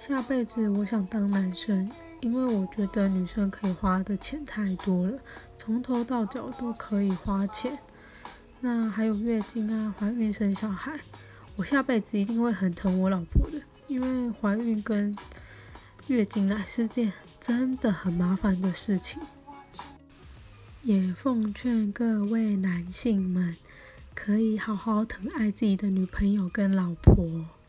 下辈子我想当男生因为我觉得女生可以花的钱太多了从头到脚都可以花钱。那还有月经啊怀孕生小孩我下辈子一定会很疼我老婆的因为怀孕跟月经来是件真的很麻烦的事情。也奉劝各位男性们可以好好疼爱自己的女朋友跟老婆。